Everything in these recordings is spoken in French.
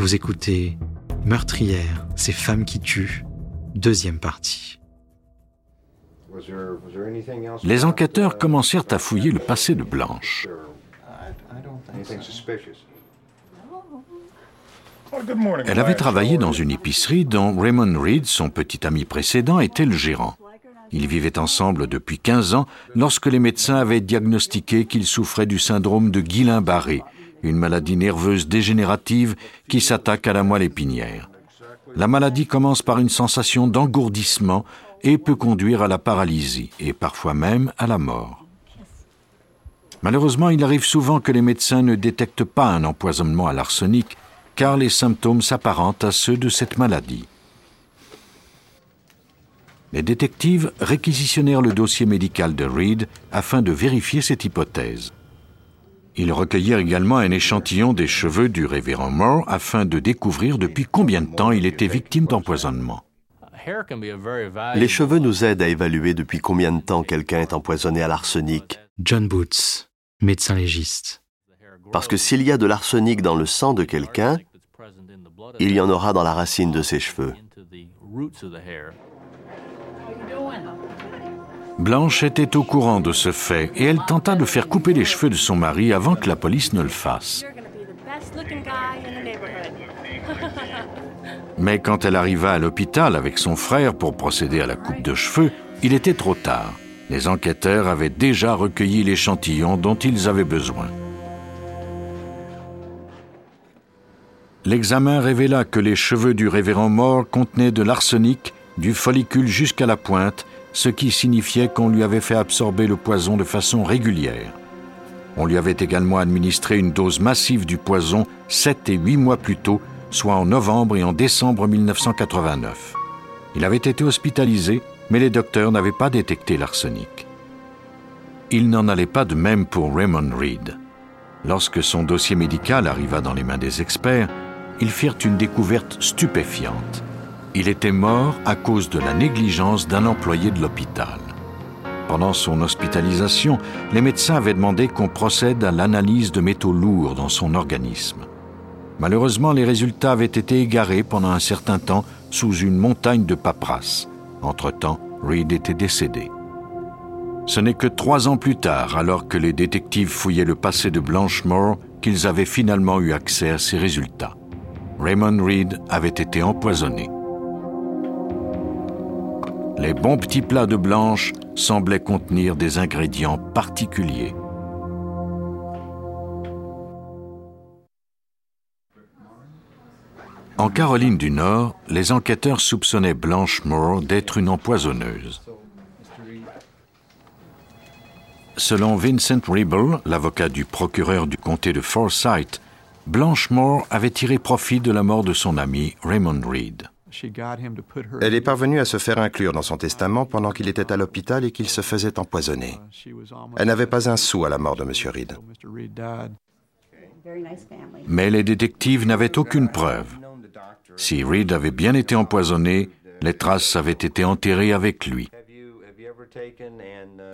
Vous écoutez Meurtrière, ces femmes qui tuent, deuxième partie. Les enquêteurs commencèrent à fouiller le passé de Blanche. Elle avait travaillé dans une épicerie dont Raymond Reed, son petit ami précédent, était le gérant. Ils vivaient ensemble depuis 15 ans lorsque les médecins avaient diagnostiqué qu'il souffrait du syndrome de Guillain-Barré, une maladie nerveuse dégénérative qui s'attaque à la moelle épinière. La maladie commence par une sensation d'engourdissement et peut conduire à la paralysie et parfois même à la mort. Malheureusement, il arrive souvent que les médecins ne détectent pas un empoisonnement à l'arsenic car les symptômes s'apparentent à ceux de cette maladie. Les détectives réquisitionnèrent le dossier médical de Reed afin de vérifier cette hypothèse. Ils recueillirent également un échantillon des cheveux du révérend Moore afin de découvrir depuis combien de temps il était victime d'empoisonnement. Les cheveux nous aident à évaluer depuis combien de temps quelqu'un est empoisonné à l'arsenic. John Boots, médecin légiste. Parce que s'il y a de l'arsenic dans le sang de quelqu'un, il y en aura dans la racine de ses cheveux. Blanche était au courant de ce fait et elle tenta de faire couper les cheveux de son mari avant que la police ne le fasse. Mais quand elle arriva à l'hôpital avec son frère pour procéder à la coupe de cheveux, il était trop tard. Les enquêteurs avaient déjà recueilli l'échantillon dont ils avaient besoin. L'examen révéla que les cheveux du révérend mort contenaient de l'arsenic, du follicule jusqu'à la pointe, ce qui signifiait qu'on lui avait fait absorber le poison de façon régulière. On lui avait également administré une dose massive du poison sept et huit mois plus tôt soit en novembre et en décembre 1989. Il avait été hospitalisé, mais les docteurs n'avaient pas détecté l'arsenic. Il n'en allait pas de même pour Raymond Reed. Lorsque son dossier médical arriva dans les mains des experts, ils firent une découverte stupéfiante. Il était mort à cause de la négligence d'un employé de l'hôpital. Pendant son hospitalisation, les médecins avaient demandé qu'on procède à l'analyse de métaux lourds dans son organisme. Malheureusement, les résultats avaient été égarés pendant un certain temps sous une montagne de paperasse. Entre-temps, Reed était décédé. Ce n'est que trois ans plus tard, alors que les détectives fouillaient le passé de Blanchemore, qu'ils avaient finalement eu accès à ces résultats. Raymond Reed avait été empoisonné. Les bons petits plats de Blanche semblaient contenir des ingrédients particuliers. En Caroline du Nord, les enquêteurs soupçonnaient Blanche Moore d'être une empoisonneuse. Selon Vincent Ribble, l'avocat du procureur du comté de Forsyth, Blanche Moore avait tiré profit de la mort de son ami Raymond Reed. Elle est parvenue à se faire inclure dans son testament pendant qu'il était à l'hôpital et qu'il se faisait empoisonner. Elle n'avait pas un sou à la mort de M. Reed. Mais les détectives n'avaient aucune preuve. Si Reed avait bien été empoisonné, les traces avaient été enterrées avec lui.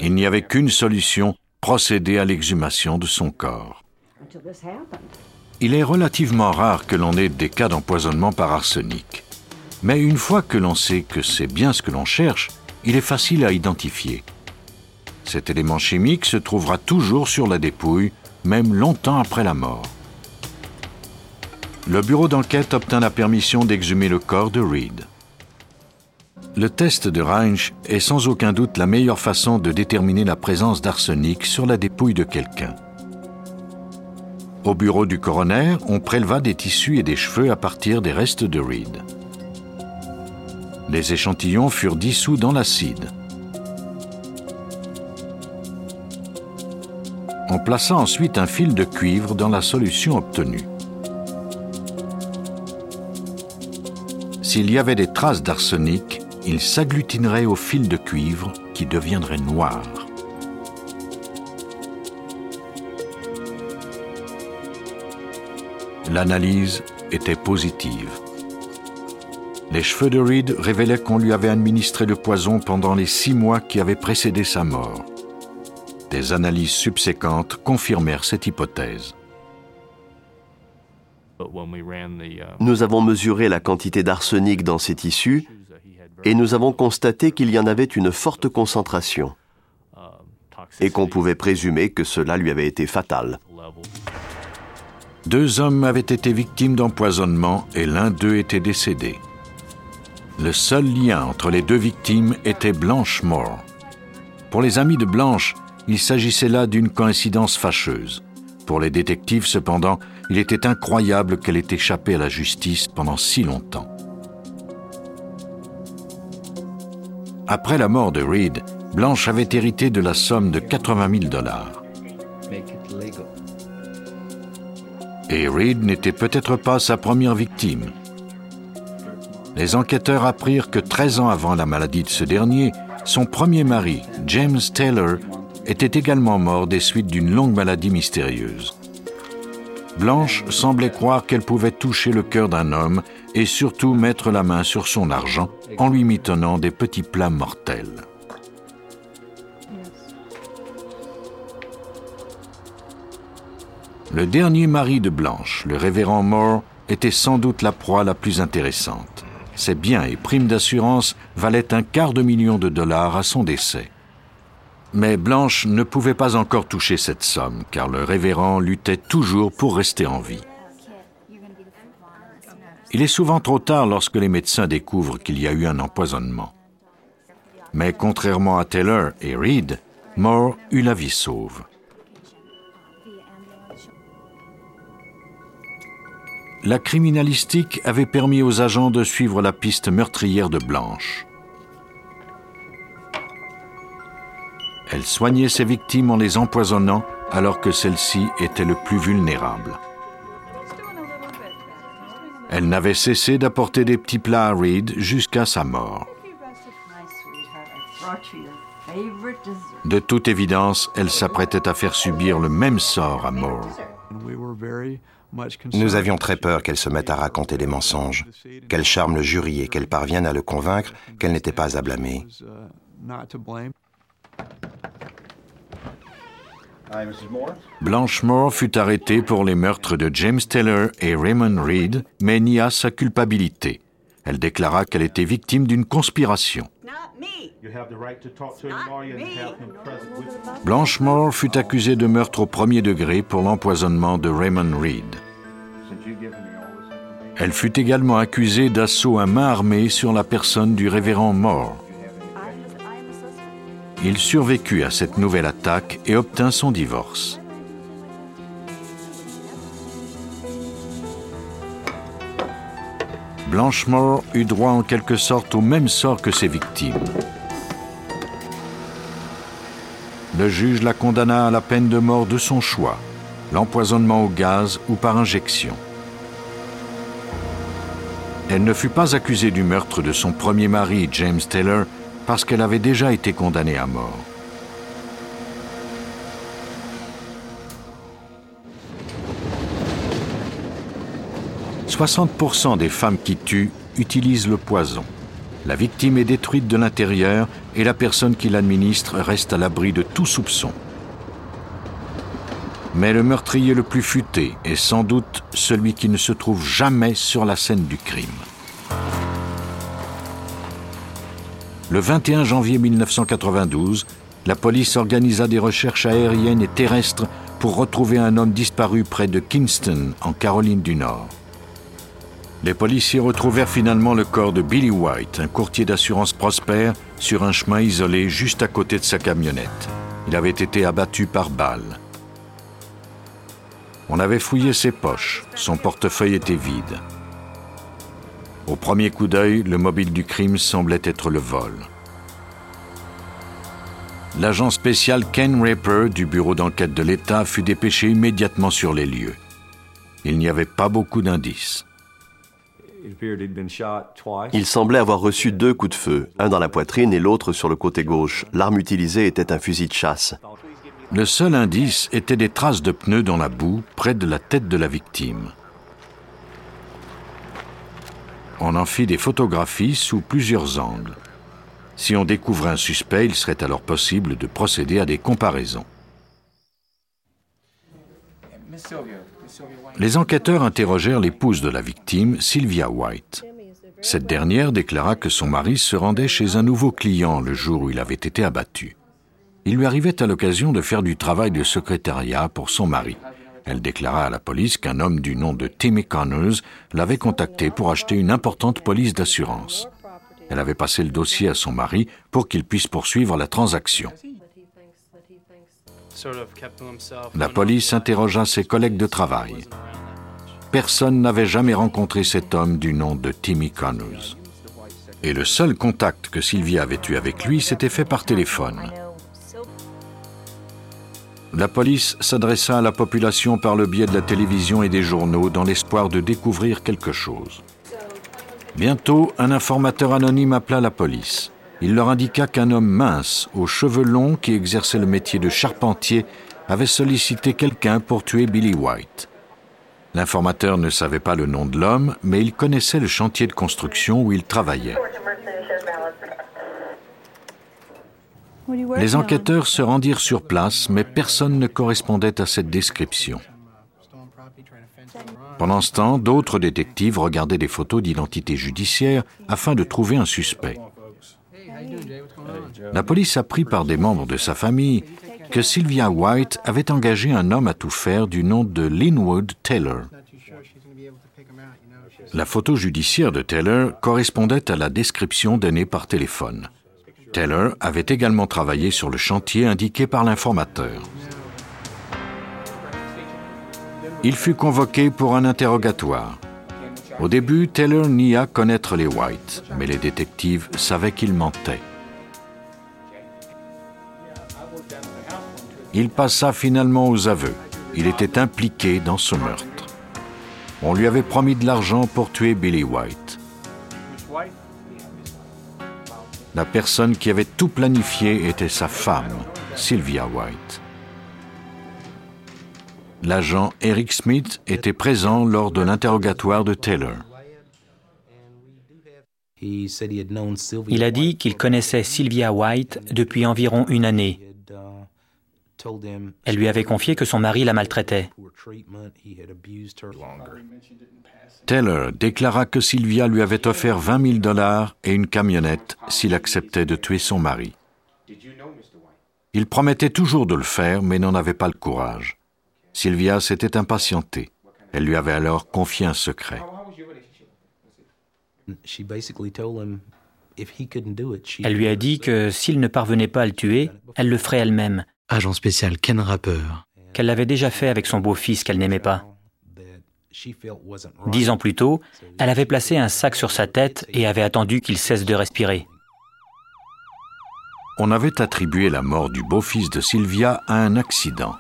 Il n'y avait qu'une solution, procéder à l'exhumation de son corps. Il est relativement rare que l'on ait des cas d'empoisonnement par arsenic. Mais une fois que l'on sait que c'est bien ce que l'on cherche, il est facile à identifier. Cet élément chimique se trouvera toujours sur la dépouille, même longtemps après la mort le bureau d'enquête obtint la permission d'exhumer le corps de Reed. Le test de Reinsch est sans aucun doute la meilleure façon de déterminer la présence d'arsenic sur la dépouille de quelqu'un. Au bureau du coroner, on préleva des tissus et des cheveux à partir des restes de Reed. Les échantillons furent dissous dans l'acide. On plaça ensuite un fil de cuivre dans la solution obtenue. S'il y avait des traces d'arsenic, il s'agglutinerait au fil de cuivre qui deviendrait noir. L'analyse était positive. Les cheveux de Reed révélaient qu'on lui avait administré le poison pendant les six mois qui avaient précédé sa mort. Des analyses subséquentes confirmèrent cette hypothèse. Nous avons mesuré la quantité d'arsenic dans ces tissus et nous avons constaté qu'il y en avait une forte concentration et qu'on pouvait présumer que cela lui avait été fatal. Deux hommes avaient été victimes d'empoisonnement et l'un d'eux était décédé. Le seul lien entre les deux victimes était Blanche Moore. Pour les amis de Blanche, il s'agissait là d'une coïncidence fâcheuse. Pour les détectives, cependant, il était incroyable qu'elle ait échappé à la justice pendant si longtemps. Après la mort de Reed, Blanche avait hérité de la somme de 80 000 dollars. Et Reed n'était peut-être pas sa première victime. Les enquêteurs apprirent que 13 ans avant la maladie de ce dernier, son premier mari, James Taylor, était également mort des suites d'une longue maladie mystérieuse. Blanche semblait croire qu'elle pouvait toucher le cœur d'un homme et surtout mettre la main sur son argent en lui mitonnant des petits plats mortels. Le dernier mari de Blanche, le révérend Moore, était sans doute la proie la plus intéressante. Ses biens et primes d'assurance valaient un quart de million de dollars à son décès. Mais Blanche ne pouvait pas encore toucher cette somme, car le révérend luttait toujours pour rester en vie. Il est souvent trop tard lorsque les médecins découvrent qu'il y a eu un empoisonnement. Mais contrairement à Taylor et Reed, Moore eut la vie sauve. La criminalistique avait permis aux agents de suivre la piste meurtrière de Blanche. Elle soignait ses victimes en les empoisonnant alors que celles-ci étaient le plus vulnérables. Elle n'avait cessé d'apporter des petits plats à Reed jusqu'à sa mort. De toute évidence, elle s'apprêtait à faire subir le même sort à Moore. Nous avions très peur qu'elle se mette à raconter des mensonges, qu'elle charme le jury et qu'elle parvienne à le convaincre qu'elle n'était pas à blâmer. Blanche Moore fut arrêtée pour les meurtres de James Taylor et Raymond Reed, mais nia sa culpabilité. Elle déclara qu'elle était victime d'une conspiration. Blanche Moore fut accusée de meurtre au premier degré pour l'empoisonnement de Raymond Reed. Elle fut également accusée d'assaut à main armée sur la personne du révérend Moore. Il survécut à cette nouvelle attaque et obtint son divorce. Blanchemore eut droit en quelque sorte au même sort que ses victimes. Le juge la condamna à la peine de mort de son choix, l'empoisonnement au gaz ou par injection. Elle ne fut pas accusée du meurtre de son premier mari, James Taylor, parce qu'elle avait déjà été condamnée à mort. « 60% des femmes qui tuent utilisent le poison. La victime est détruite de l'intérieur et la personne qui l'administre reste à l'abri de tout soupçon. Mais le meurtrier le plus futé est sans doute celui qui ne se trouve jamais sur la scène du crime. Le 21 janvier 1992, la police organisa des recherches aériennes et terrestres pour retrouver un homme disparu près de Kingston, en Caroline du Nord. Les policiers retrouvèrent finalement le corps de Billy White, un courtier d'assurance prospère, sur un chemin isolé juste à côté de sa camionnette. Il avait été abattu par balle. On avait fouillé ses poches, son portefeuille était vide. Au premier coup d'œil, le mobile du crime semblait être le vol. L'agent spécial Ken Raper du bureau d'enquête de l'État fut dépêché immédiatement sur les lieux. Il n'y avait pas beaucoup d'indices. Il semblait avoir reçu deux coups de feu, un dans la poitrine et l'autre sur le côté gauche. L'arme utilisée était un fusil de chasse. Le seul indice était des traces de pneus dans la boue près de la tête de la victime. On en fit des photographies sous plusieurs angles. Si on découvrait un suspect, il serait alors possible de procéder à des comparaisons. Les enquêteurs interrogèrent l'épouse de la victime, Sylvia White. Cette dernière déclara que son mari se rendait chez un nouveau client le jour où il avait été abattu. Il lui arrivait à l'occasion de faire du travail de secrétariat pour son mari. Elle déclara à la police qu'un homme du nom de Timmy Connors l'avait contacté pour acheter une importante police d'assurance. Elle avait passé le dossier à son mari pour qu'il puisse poursuivre la transaction. La police interrogea ses collègues de travail. Personne n'avait jamais rencontré cet homme du nom de Timmy Connors. Et le seul contact que Sylvia avait eu avec lui s'était fait par téléphone. La police s'adressa à la population par le biais de la télévision et des journaux dans l'espoir de découvrir quelque chose. Bientôt, un informateur anonyme appela la police. Il leur indiqua qu'un homme mince, aux cheveux longs, qui exerçait le métier de charpentier, avait sollicité quelqu'un pour tuer Billy White. L'informateur ne savait pas le nom de l'homme, mais il connaissait le chantier de construction où il travaillait. Les enquêteurs se rendirent sur place, mais personne ne correspondait à cette description. Pendant ce temps, d'autres détectives regardaient des photos d'identité judiciaire afin de trouver un suspect. La police apprit par des membres de sa famille que Sylvia White avait engagé un homme à tout faire du nom de Linwood Taylor. La photo judiciaire de Taylor correspondait à la description donnée par téléphone. Taylor avait également travaillé sur le chantier indiqué par l'informateur. Il fut convoqué pour un interrogatoire. Au début, Taylor nia connaître les White, mais les détectives savaient qu'il mentait. Il passa finalement aux aveux. Il était impliqué dans ce meurtre. On lui avait promis de l'argent pour tuer Billy White. La personne qui avait tout planifié était sa femme, Sylvia White l'agent Eric Smith était présent lors de l'interrogatoire de Taylor. Il a dit qu'il connaissait Sylvia White depuis environ une année. Elle lui avait confié que son mari la maltraitait. Taylor déclara que Sylvia lui avait offert 20 000 dollars et une camionnette s'il acceptait de tuer son mari. Il promettait toujours de le faire, mais n'en avait pas le courage. Sylvia s'était impatientée. Elle lui avait alors confié un secret. Elle lui a dit que s'il ne parvenait pas à le tuer, elle le ferait elle-même. Agent spécial Ken Rapper. Qu'elle l'avait déjà fait avec son beau-fils qu'elle n'aimait pas. Dix ans plus tôt, elle avait placé un sac sur sa tête et avait attendu qu'il cesse de respirer. On avait attribué la mort du beau-fils de Sylvia à un accident.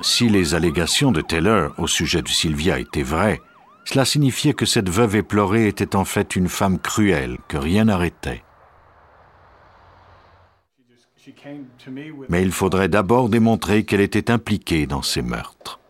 Si les allégations de Taylor au sujet de Sylvia étaient vraies, cela signifiait que cette veuve éplorée était en fait une femme cruelle que rien n'arrêtait. Mais il faudrait d'abord démontrer qu'elle était impliquée dans ces meurtres.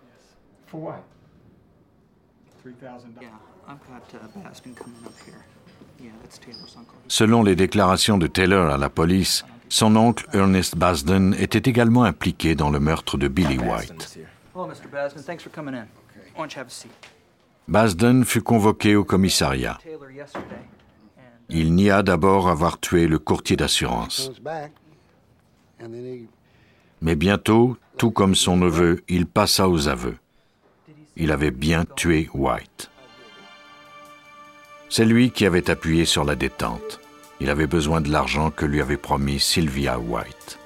Selon les déclarations de Taylor à la police, son oncle Ernest Basden était également impliqué dans le meurtre de Billy White. Basden. Fut convoqué au commissariat. Il nia d'abord avoir tué le courtier d'assurance. Mais bientôt, tout comme son neveu, il passa aux aveux. Il avait bien tué White. C'est lui qui avait appuyé sur la détente. Il avait besoin de l'argent que lui avait promis Sylvia White.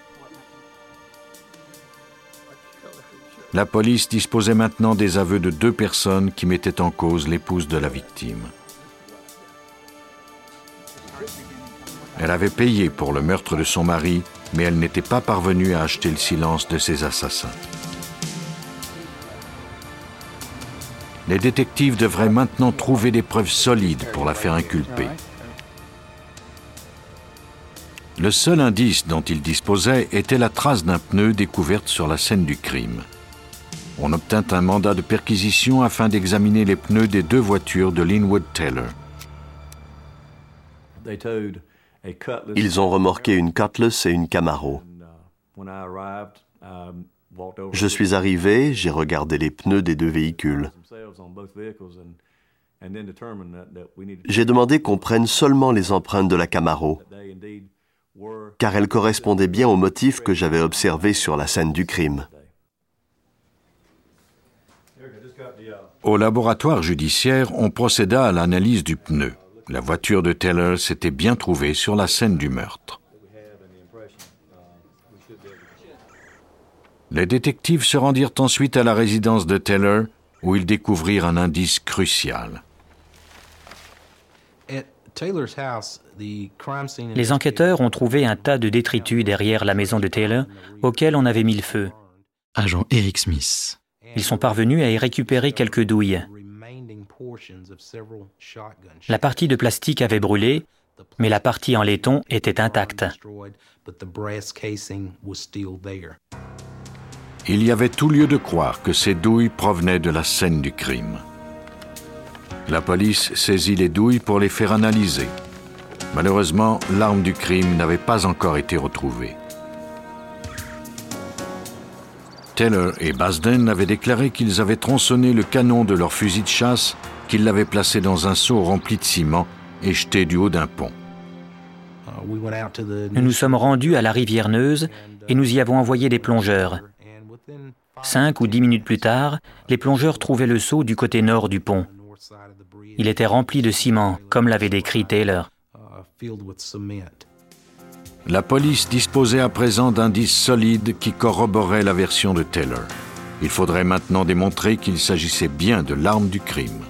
La police disposait maintenant des aveux de deux personnes qui mettaient en cause l'épouse de la victime. Elle avait payé pour le meurtre de son mari, mais elle n'était pas parvenue à acheter le silence de ses assassins. Les détectives devraient maintenant trouver des preuves solides pour la faire inculper. Le seul indice dont il disposait était la trace d'un pneu découverte sur la scène du crime. On obtint un mandat de perquisition afin d'examiner les pneus des deux voitures de Linwood Taylor. Ils ont remorqué une Cutlass et une Camaro. Je suis arrivé, j'ai regardé les pneus des deux véhicules. J'ai demandé qu'on prenne seulement les empreintes de la Camaro, car elles correspondaient bien aux motifs que j'avais observés sur la scène du crime. Au laboratoire judiciaire, on procéda à l'analyse du pneu. La voiture de Taylor s'était bien trouvée sur la scène du meurtre. Les détectives se rendirent ensuite à la résidence de Taylor, où ils découvrirent un indice crucial. Les enquêteurs ont trouvé un tas de détritus derrière la maison de Taylor, auquel on avait mis le feu. Agent Eric Smith. Ils sont parvenus à y récupérer quelques douilles. La partie de plastique avait brûlé, mais la partie en laiton était intacte. Il y avait tout lieu de croire que ces douilles provenaient de la scène du crime. La police saisit les douilles pour les faire analyser. Malheureusement, l'arme du crime n'avait pas encore été retrouvée. Taylor et Basden avaient déclaré qu'ils avaient tronçonné le canon de leur fusil de chasse, qu'ils l'avaient placé dans un seau rempli de ciment et jeté du haut d'un pont. Nous nous sommes rendus à la rivière Neuse et nous y avons envoyé des plongeurs. Cinq ou dix minutes plus tard, les plongeurs trouvaient le seau du côté nord du pont. Il était rempli de ciment, comme l'avait décrit Taylor. La police disposait à présent d'indices solides qui corroboraient la version de Taylor. Il faudrait maintenant démontrer qu'il s'agissait bien de l'arme du crime.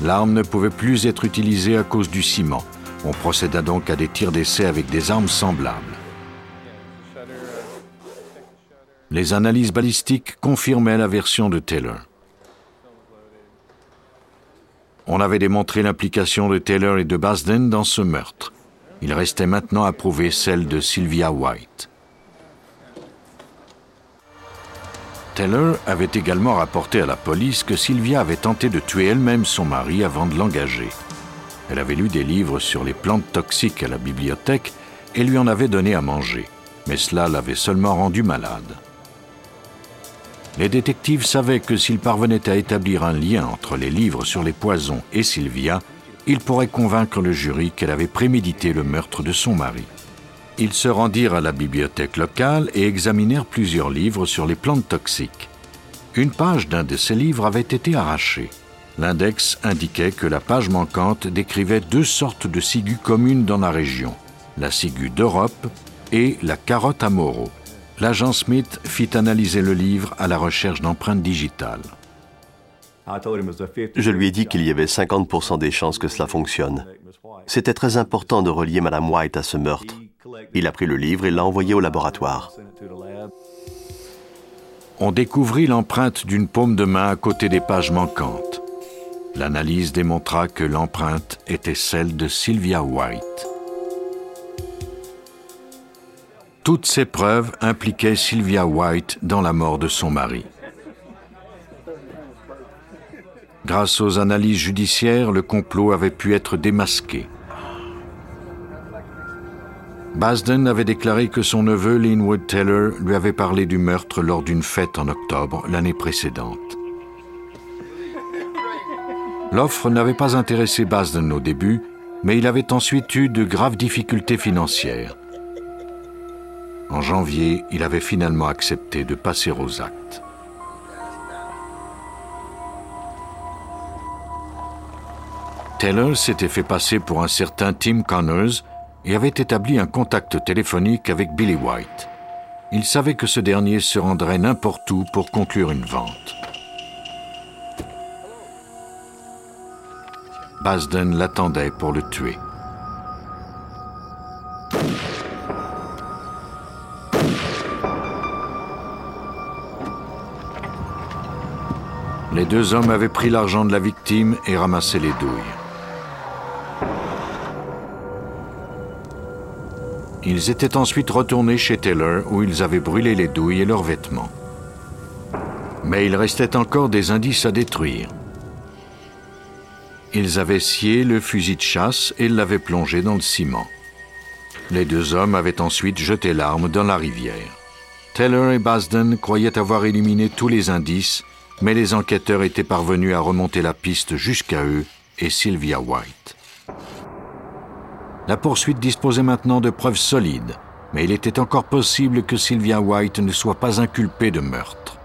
L'arme ne pouvait plus être utilisée à cause du ciment. On procéda donc à des tirs d'essai avec des armes semblables. Les analyses balistiques confirmaient la version de Taylor. On avait démontré l'implication de Taylor et de Basden dans ce meurtre. Il restait maintenant à prouver celle de Sylvia White. Taylor avait également rapporté à la police que Sylvia avait tenté de tuer elle-même son mari avant de l'engager. Elle avait lu des livres sur les plantes toxiques à la bibliothèque et lui en avait donné à manger, mais cela l'avait seulement rendue malade. Les détectives savaient que s'ils parvenaient à établir un lien entre les livres sur les poisons et Sylvia, il pourrait convaincre le jury qu'elle avait prémédité le meurtre de son mari. Ils se rendirent à la bibliothèque locale et examinèrent plusieurs livres sur les plantes toxiques. Une page d'un de ces livres avait été arrachée. L'index indiquait que la page manquante décrivait deux sortes de ciguës communes dans la région, la ciguë d'Europe et la carotte à Moreau. L'agent Smith fit analyser le livre à la recherche d'empreintes digitales. Je lui ai dit qu'il y avait 50% des chances que cela fonctionne. C'était très important de relier Madame White à ce meurtre. Il a pris le livre et l'a envoyé au laboratoire. On découvrit l'empreinte d'une paume de main à côté des pages manquantes. L'analyse démontra que l'empreinte était celle de Sylvia White. Toutes ces preuves impliquaient Sylvia White dans la mort de son mari. Grâce aux analyses judiciaires, le complot avait pu être démasqué. Basden avait déclaré que son neveu Linwood Taylor lui avait parlé du meurtre lors d'une fête en octobre l'année précédente. L'offre n'avait pas intéressé Basden au début, mais il avait ensuite eu de graves difficultés financières. En janvier, il avait finalement accepté de passer aux actes. Taylor s'était fait passer pour un certain Tim Connors et avait établi un contact téléphonique avec Billy White. Il savait que ce dernier se rendrait n'importe où pour conclure une vente. Basden l'attendait pour le tuer. Les deux hommes avaient pris l'argent de la victime et ramassé les douilles. Ils étaient ensuite retournés chez Taylor où ils avaient brûlé les douilles et leurs vêtements. Mais il restait encore des indices à détruire. Ils avaient scié le fusil de chasse et l'avaient plongé dans le ciment. Les deux hommes avaient ensuite jeté l'arme dans la rivière. Taylor et Basden croyaient avoir éliminé tous les indices, mais les enquêteurs étaient parvenus à remonter la piste jusqu'à eux et Sylvia White. La poursuite disposait maintenant de preuves solides, mais il était encore possible que Sylvia White ne soit pas inculpée de meurtre.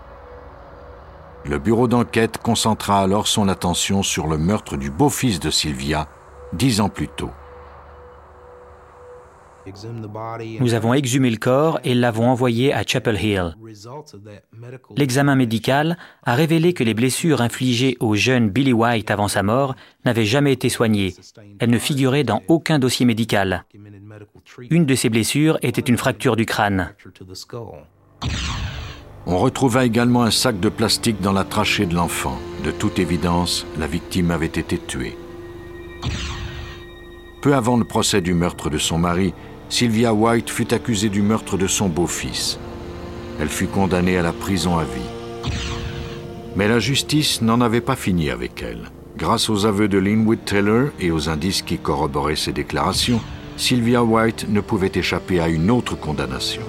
Le bureau d'enquête concentra alors son attention sur le meurtre du beau-fils de Sylvia, dix ans plus tôt. Nous avons exhumé le corps et l'avons envoyé à Chapel Hill. L'examen médical a révélé que les blessures infligées au jeune Billy White avant sa mort n'avaient jamais été soignées. Elles ne figuraient dans aucun dossier médical. Une de ces blessures était une fracture du crâne. On retrouva également un sac de plastique dans la trachée de l'enfant. De toute évidence, la victime avait été tuée. Peu avant le procès du meurtre de son mari, Sylvia White fut accusée du meurtre de son beau-fils. Elle fut condamnée à la prison à vie. Mais la justice n'en avait pas fini avec elle. Grâce aux aveux de Linwood Taylor et aux indices qui corroboraient ses déclarations, Sylvia White ne pouvait échapper à une autre condamnation.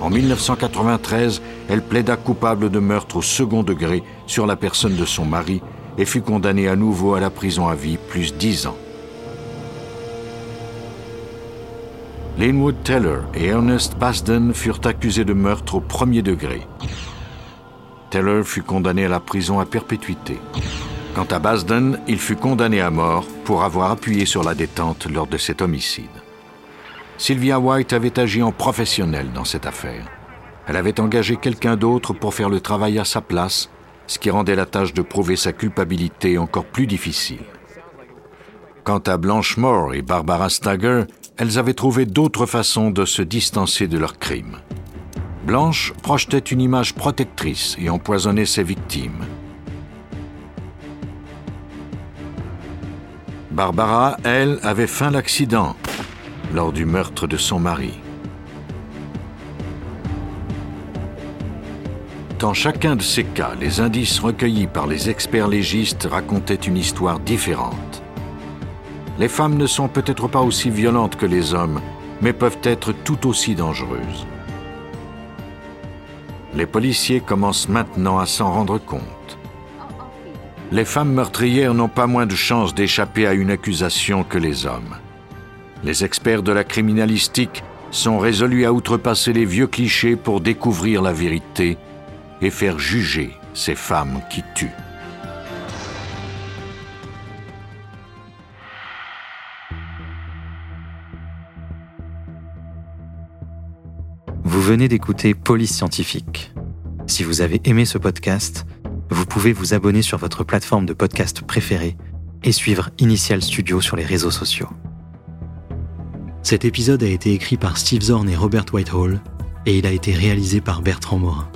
En 1993, elle plaida coupable de meurtre au second degré sur la personne de son mari et fut condamnée à nouveau à la prison à vie plus dix ans. Linwood Taylor et Ernest Basden furent accusés de meurtre au premier degré. Taylor fut condamné à la prison à perpétuité. Quant à Basden, il fut condamné à mort pour avoir appuyé sur la détente lors de cet homicide. Sylvia White avait agi en professionnel dans cette affaire. Elle avait engagé quelqu'un d'autre pour faire le travail à sa place, ce qui rendait la tâche de prouver sa culpabilité encore plus difficile. Quant à Blanche Moore et Barbara Stagger, elles avaient trouvé d'autres façons de se distancer de leurs crimes. Blanche projetait une image protectrice et empoisonnait ses victimes. Barbara, elle, avait feint l'accident lors du meurtre de son mari. Dans chacun de ces cas, les indices recueillis par les experts légistes racontaient une histoire différente. Les femmes ne sont peut-être pas aussi violentes que les hommes, mais peuvent être tout aussi dangereuses. Les policiers commencent maintenant à s'en rendre compte. Les femmes meurtrières n'ont pas moins de chances d'échapper à une accusation que les hommes. Les experts de la criminalistique sont résolus à outrepasser les vieux clichés pour découvrir la vérité et faire juger ces femmes qui tuent. Venez d'écouter Police Scientifique. Si vous avez aimé ce podcast, vous pouvez vous abonner sur votre plateforme de podcast préférée et suivre Initial Studio sur les réseaux sociaux. Cet épisode a été écrit par Steve Zorn et Robert Whitehall et il a été réalisé par Bertrand Morin.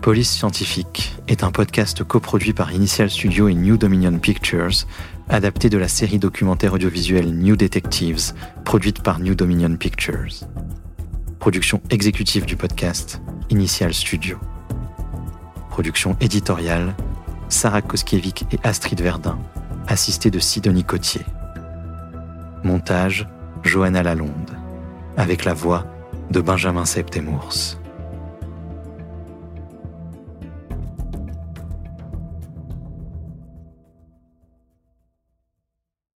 Police Scientifique est un podcast coproduit par Initial Studio et New Dominion Pictures, adapté de la série documentaire audiovisuelle New Detectives, produite par New Dominion Pictures. Production exécutive du podcast, Initial Studio. Production éditoriale, Sarah Koskiewicz et Astrid Verdun, assistée de Sidonie Cotier. Montage, Johanna Lalonde, avec la voix de Benjamin Septemours.